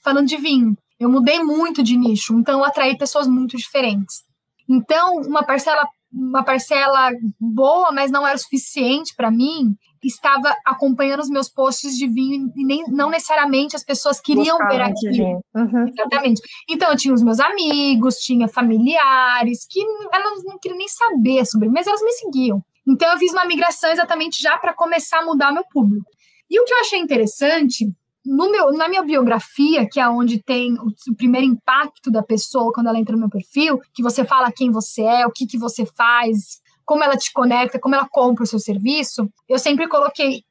falando de vinho. Eu mudei muito de nicho, então eu atraí pessoas muito diferentes. Então, uma parcela, uma parcela boa, mas não era o suficiente para mim, estava acompanhando os meus posts de vinho e nem, não necessariamente as pessoas queriam ver aquilo. Uhum. Exatamente. Então, eu tinha os meus amigos, tinha familiares que elas não queriam nem saber sobre, mas elas me seguiam. Então, eu fiz uma migração exatamente já para começar a mudar meu público. E o que eu achei interessante no meu, na minha biografia, que é onde tem o, o, primeiro impacto da pessoa quando ela entra no meu perfil, que você fala quem você é, o que, que você faz, como ela te conecta, como ela compra o seu serviço, eu sempre coloquei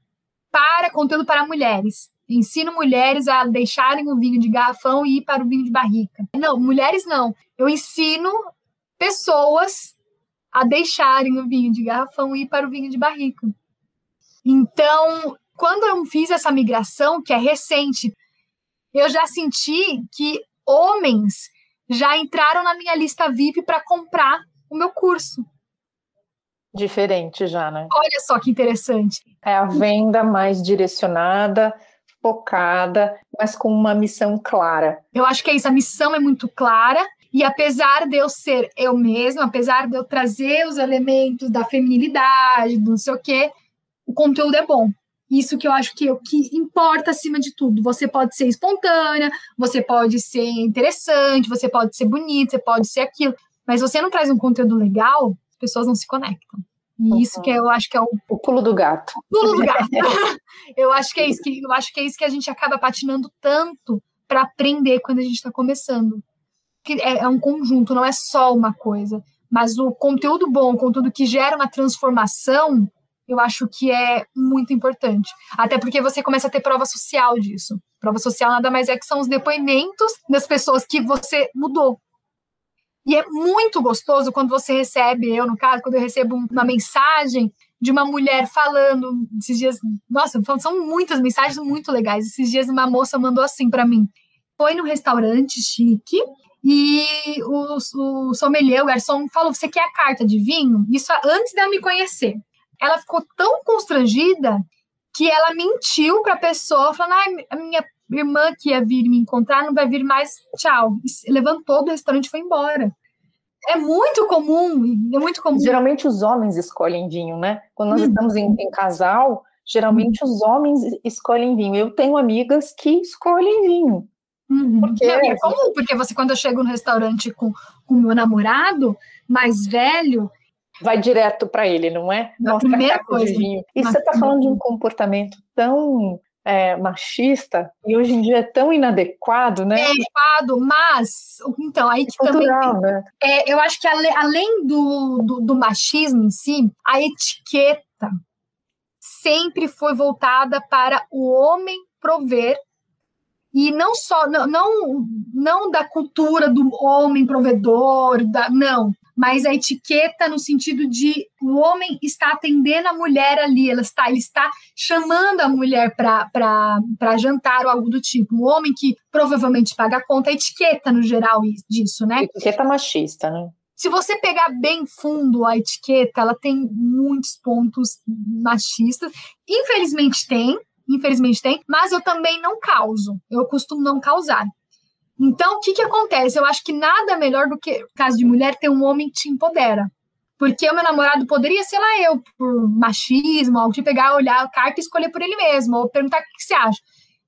para conteúdo para mulheres. Ensino mulheres a deixarem o vinho de garrafão e ir para o vinho de barrica. Não, mulheres não. Eu ensino pessoas a deixarem o vinho de garrafão e ir para o vinho de barrica. Então, quando eu fiz essa migração, que é recente, eu já senti que homens já entraram na minha lista VIP para comprar o meu curso. Diferente já, né? Olha só que interessante. É a venda mais direcionada, focada, mas com uma missão clara. Eu acho que é isso, a missão é muito clara. E apesar de eu ser eu mesma, apesar de eu trazer os elementos da feminilidade, do não sei o quê, o conteúdo é bom. Isso que eu acho que é o que importa acima de tudo. Você pode ser espontânea, você pode ser interessante, você pode ser bonita, você pode ser aquilo. Mas você não traz um conteúdo legal, as pessoas não se conectam. E uhum. isso que eu acho que é o, o pulo do gato. Pulo do gato. eu acho que é isso que eu acho que é isso que a gente acaba patinando tanto para aprender quando a gente está começando. Que é, é um conjunto, não é só uma coisa. Mas o conteúdo bom, o conteúdo que gera uma transformação, eu acho que é muito importante. Até porque você começa a ter prova social disso. Prova social nada mais é que são os depoimentos das pessoas que você mudou. E é muito gostoso quando você recebe, eu no caso, quando eu recebo uma mensagem de uma mulher falando esses dias, nossa, são muitas mensagens muito legais. Esses dias uma moça mandou assim para mim: foi no restaurante chique e o, o sommelier, o garçom, falou: Você quer a carta de vinho? Isso antes de eu me conhecer ela ficou tão constrangida que ela mentiu para a pessoa, falando: ah, a minha irmã que ia vir me encontrar não vai vir mais, tchau. E levantou do restaurante e foi embora. É muito comum, é muito comum. Geralmente os homens escolhem vinho, né? Quando nós uhum. estamos em, em, casal, geralmente os homens escolhem vinho. Eu tenho amigas que escolhem vinho. Uhum. Porque... Não, é comum, porque você, quando eu chego no restaurante com o meu namorado mais velho, vai direto para ele, não é? A primeira coisa. E você está falando de um comportamento tão é, machista e hoje em dia é tão inadequado, né? É adequado, mas então aí que é cultural, também né? é, eu acho que além do, do, do machismo em si, a etiqueta sempre foi voltada para o homem prover e não só não, não, não da cultura do homem provedor, da, não, mas a etiqueta no sentido de o homem está atendendo a mulher ali, ela está, ele está chamando a mulher para jantar ou algo do tipo. O homem que provavelmente paga a conta, a etiqueta no geral disso, né? Etiqueta machista, né? Se você pegar bem fundo a etiqueta, ela tem muitos pontos machistas. Infelizmente tem, infelizmente tem, mas eu também não causo. Eu costumo não causar. Então, o que, que acontece? Eu acho que nada melhor do que, caso de mulher, ter um homem que te empodera. Porque o meu namorado poderia, sei lá, eu, por machismo, algo de pegar, olhar a carta e escolher por ele mesmo, ou perguntar o que, que você acha.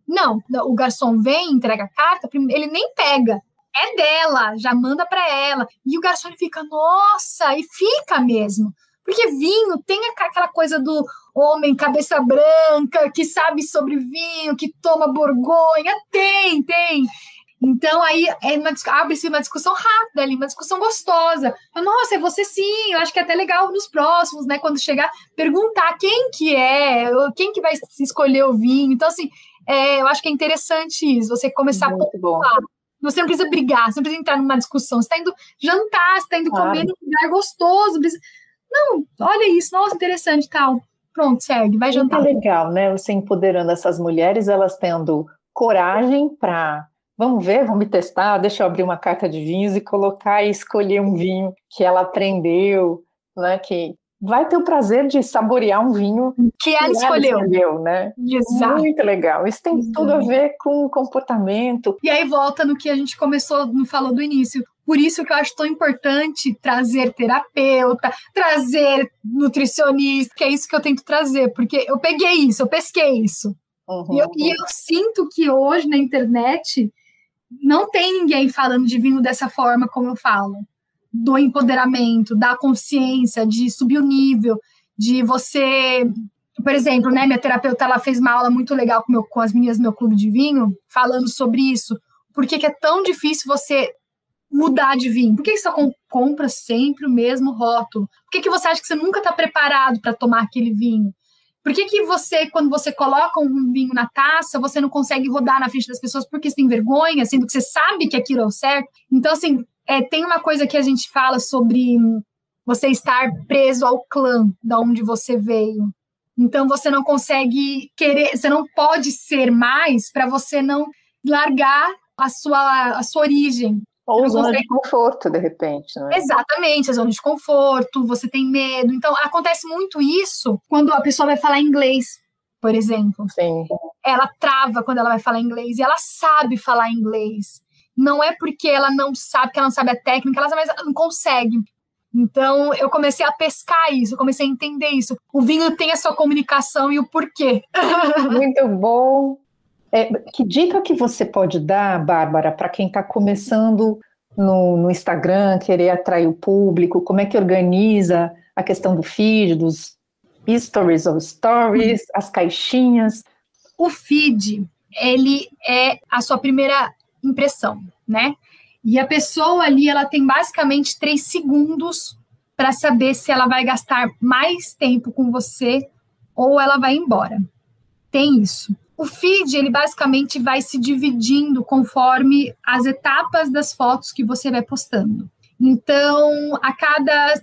Não, o garçom vem, entrega a carta, ele nem pega. É dela, já manda para ela. E o garçom fica, nossa, e fica mesmo. Porque vinho tem aquela coisa do homem cabeça branca, que sabe sobre vinho, que toma borgonha. Tem, tem. Então, aí é abre-se uma discussão rápida ali, uma discussão gostosa. Nossa, é você sim, eu acho que é até legal nos próximos, né? Quando chegar, perguntar quem que é, quem que vai escolher o vinho. Então, assim, é, eu acho que é interessante isso, você começar Muito a pontuar. Você não precisa brigar, você não precisa entrar numa discussão. Você está indo jantar, você está indo claro. comer num lugar gostoso. Precisa... Não, olha isso, nossa, interessante tal. Pronto, segue, vai jantar. Muito legal, né? Você empoderando essas mulheres, elas tendo coragem para Vamos ver, vamos testar. Deixa eu abrir uma carta de vinhos e colocar e escolher um vinho que ela aprendeu, né? Que vai ter o prazer de saborear um vinho que ela, que escolheu. ela escolheu, né? Exato. Muito legal. Isso tem tudo a ver com comportamento. E aí volta no que a gente começou, no falou do início. Por isso que eu acho tão importante trazer terapeuta, trazer nutricionista, que é isso que eu tento trazer, porque eu peguei isso, eu pesquei isso. Uhum. E, eu, e eu sinto que hoje na internet não tem ninguém falando de vinho dessa forma como eu falo. Do empoderamento, da consciência, de subir o nível, de você. Por exemplo, né, minha terapeuta ela fez uma aula muito legal com, meu, com as meninas do meu clube de vinho, falando sobre isso. Por que, é tão difícil você mudar de vinho? Por que você compra sempre o mesmo rótulo? Por que, que você acha que você nunca está preparado para tomar aquele vinho? Por que, que você, quando você coloca um vinho na taça, você não consegue rodar na frente das pessoas porque você tem vergonha, sendo que você sabe que aquilo é o certo? Então, assim, é, tem uma coisa que a gente fala sobre você estar preso ao clã da onde você veio. Então, você não consegue querer, você não pode ser mais para você não largar a sua, a sua origem. Ou zona consegue... de conforto, de repente. Né? Exatamente, a zona de conforto, você tem medo. Então, acontece muito isso quando a pessoa vai falar inglês, por exemplo. Sim. Ela trava quando ela vai falar inglês e ela sabe falar inglês. Não é porque ela não sabe, que ela não sabe a técnica, ela mas não consegue. Então, eu comecei a pescar isso, eu comecei a entender isso. O vinho tem a sua comunicação e o porquê. Muito bom. É, que dica que você pode dar, Bárbara, para quem está começando no, no, Instagram, querer atrair o público? Como é que organiza a questão do feed, dos stories ou stories, uhum. as caixinhas? O feed, ele é a sua primeira impressão, né? E a pessoa ali, ela tem basicamente três segundos para saber se ela vai gastar mais tempo com você ou ela vai embora. Tem isso. O feed, ele basicamente vai se dividindo conforme as etapas das fotos que você vai postando. Então, a cada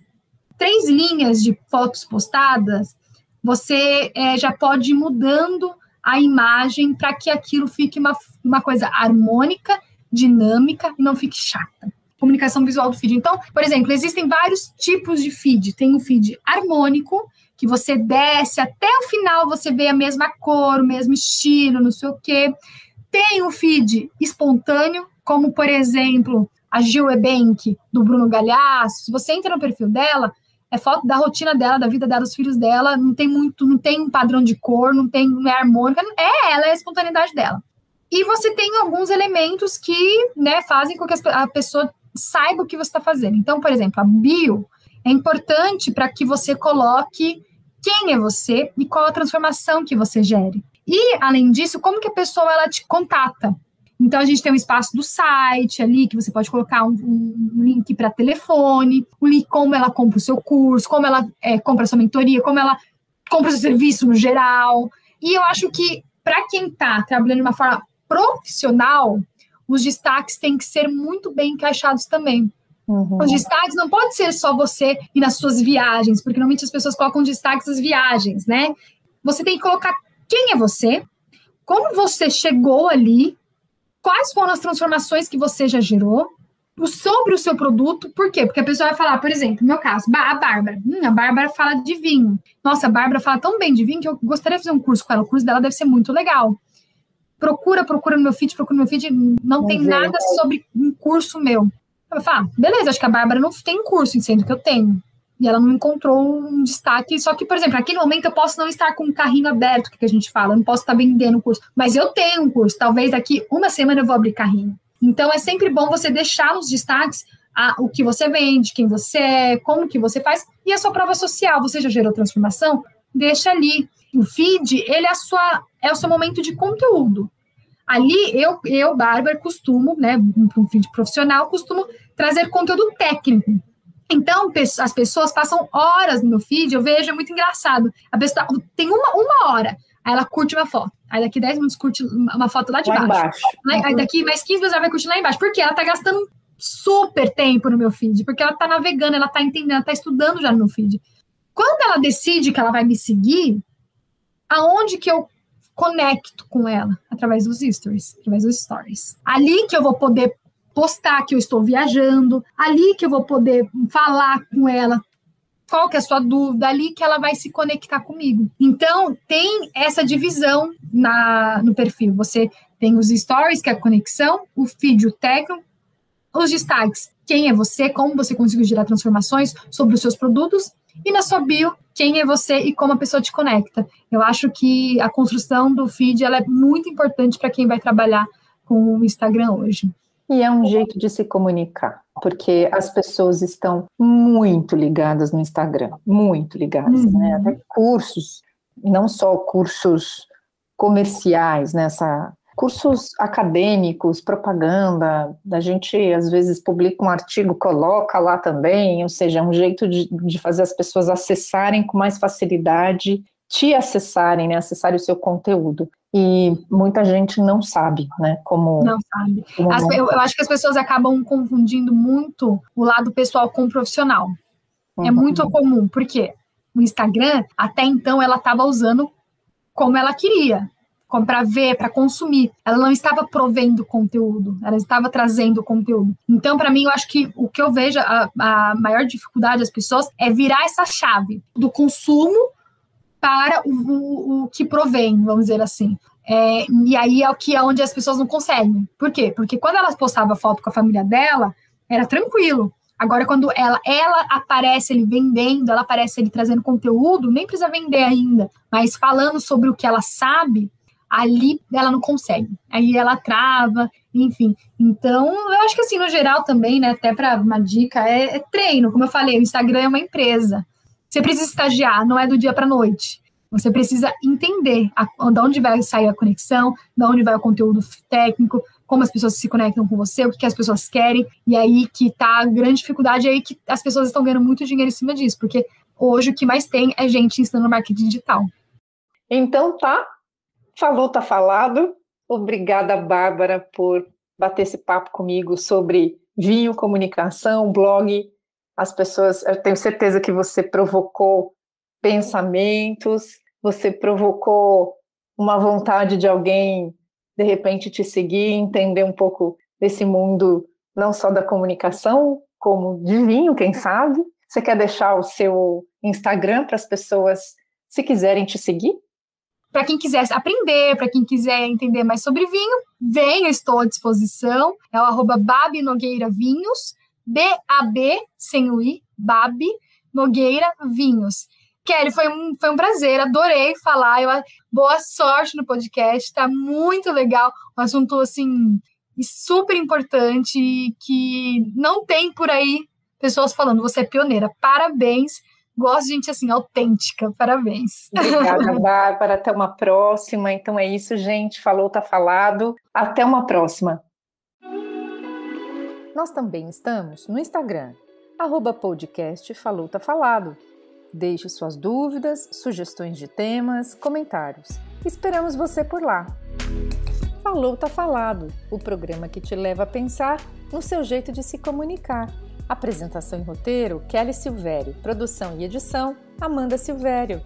três linhas de fotos postadas, você é, já pode ir mudando a imagem para que aquilo fique uma, uma coisa harmônica, dinâmica e não fique chata. Comunicação visual do feed. Então, por exemplo, existem vários tipos de feed. Tem o feed harmônico, que você desce até o final, você vê a mesma cor, o mesmo estilo, não sei o quê. Tem o feed espontâneo, como por exemplo a Gil Ebank, do Bruno Galhaço. Se você entra no perfil dela, é foto da rotina dela, da vida dela, dos filhos dela, não tem muito, não tem um padrão de cor, não tem não é harmônica, é ela, é a espontaneidade dela. E você tem alguns elementos que né, fazem com que a pessoa saiba o que você está fazendo. Então, por exemplo, a bio é importante para que você coloque quem é você e qual a transformação que você gere. E, além disso, como que a pessoa ela te contata. Então, a gente tem um espaço do site ali, que você pode colocar um, um link para telefone, o link como ela compra o seu curso, como ela é, compra a sua mentoria, como ela compra o seu serviço no geral. E eu acho que, para quem está trabalhando de uma forma profissional, os destaques têm que ser muito bem encaixados também. Uhum. Os destaques não pode ser só você e nas suas viagens, porque normalmente as pessoas colocam destaques das viagens, né? Você tem que colocar quem é você, como você chegou ali, quais foram as transformações que você já gerou, sobre o seu produto, por quê? Porque a pessoa vai falar, por exemplo, no meu caso, a Bárbara. Hum, a Bárbara fala de vinho. Nossa, a Bárbara fala tão bem de vinho que eu gostaria de fazer um curso com ela. O curso dela deve ser muito legal. Procura, procura no meu feed, procura no meu feed. Não Vamos tem ver. nada sobre um curso meu. Eu falo, ah, beleza, acho que a Bárbara não tem curso, sendo que eu tenho. E ela não encontrou um destaque. Só que, por exemplo, naquele momento eu posso não estar com o carrinho aberto, que a gente fala, eu não posso estar vendendo o curso. Mas eu tenho um curso, talvez daqui uma semana eu vou abrir carrinho. Então é sempre bom você deixar nos destaques a, o que você vende, quem você é, como que você faz, e a sua prova social. Você já gerou transformação? Deixa ali. O feed, ele é, sua, é o seu momento de conteúdo. Ali, eu, eu Bárbara, costumo, né, para um feed profissional, costumo trazer conteúdo técnico. Então, as pessoas passam horas no meu feed, eu vejo, é muito engraçado. A pessoa tem uma, uma hora, aí ela curte uma foto. Aí daqui 10 minutos curte uma foto lá de lá baixo. Embaixo. Aí daqui mais 15 minutos ela vai curtir lá embaixo. Porque ela tá gastando super tempo no meu feed. Porque ela tá navegando, ela tá entendendo, ela tá estudando já no meu feed. Quando ela decide que ela vai me seguir, aonde que eu conecto com ela através dos stories, através dos stories. Ali que eu vou poder postar que eu estou viajando, ali que eu vou poder falar com ela qual que é a sua dúvida, ali que ela vai se conectar comigo. Então, tem essa divisão na, no perfil. Você tem os stories, que é a conexão, o feed, o técnico, os destaques, quem é você, como você conseguiu gerar transformações sobre os seus produtos, e na sua bio, quem é você e como a pessoa te conecta. Eu acho que a construção do feed ela é muito importante para quem vai trabalhar com o Instagram hoje. E é um jeito de se comunicar, porque as pessoas estão muito ligadas no Instagram, muito ligadas, uhum. né? Até cursos, não só cursos comerciais, nessa né? Cursos acadêmicos, propaganda, a gente às vezes publica um artigo, coloca lá também, ou seja, é um jeito de, de fazer as pessoas acessarem com mais facilidade, te acessarem, né, acessarem o seu conteúdo e muita gente não sabe, né? Como não sabe. Como As, eu, eu, acho que as pessoas acabam confundindo muito o lado pessoal com o profissional. É uhum. É muito comum, porque o Instagram até então ela estava usando como ela queria, para ver, para consumir. Ela não estava provendo conteúdo, ela estava trazendo conteúdo. Então, para mim, eu acho que o que eu vejo a, a maior dificuldade das pessoas é virar essa chave do consumo para o, o, o que provém, vamos dizer assim. É, e aí é o que é onde as pessoas não conseguem. Por quê? Porque quando ela postava foto com a família dela, era tranquilo. Agora, quando ela, ela aparece ele vendendo, ela aparece ele trazendo conteúdo, nem precisa vender ainda, mas falando sobre o que ela sabe, ali ela não consegue. Aí ela trava, enfim. Então, eu acho que assim, no geral também, né, até para uma dica, é, é, treino. Como eu falei, o Instagram é uma empresa. Você precisa estagiar, não é do dia para noite. Você precisa entender a, de onde vai sair a conexão, de onde vai o conteúdo técnico, como as pessoas se conectam com você, o que, que as pessoas querem, e aí que tá a grande dificuldade, aí que as pessoas estão ganhando muito dinheiro em cima disso, porque hoje o que mais tem é gente ensinando marketing digital. Então tá, falou, tá falado. Obrigada, Bárbara, por bater esse papo comigo sobre vinho, comunicação, blog, as pessoas, eu tenho certeza que você provocou pensamentos, você provocou uma vontade de alguém de repente te seguir, entender um pouco desse mundo não só da comunicação, como de vinho, quem sabe? Você quer deixar o seu Instagram para as pessoas, se quiserem te seguir? Para quem quiser aprender, para quem quiser entender mais sobre vinho, venha, estou à disposição. É o arroba Babi Nogueira Vinhos. B-A-B, sem o I, Babi Nogueira Vinhos. Kelly, foi um, foi um prazer, adorei falar. Eu, boa sorte no podcast, tá muito legal. Um assunto, assim, super importante que não tem por aí pessoas falando. Você é pioneira, parabéns. Gosto de gente assim, autêntica, parabéns. Obrigada, Bárbara. Até uma próxima. Então é isso, gente. Falou, tá falado. Até uma próxima. Nós também estamos no Instagram, arroba podcast Falou Tá Falado. Deixe suas dúvidas, sugestões de temas, comentários. Esperamos você por lá. Falou Tá Falado, o programa que te leva a pensar no seu jeito de se comunicar. Apresentação e roteiro, Kelly Silvério. Produção e edição, Amanda Silvério.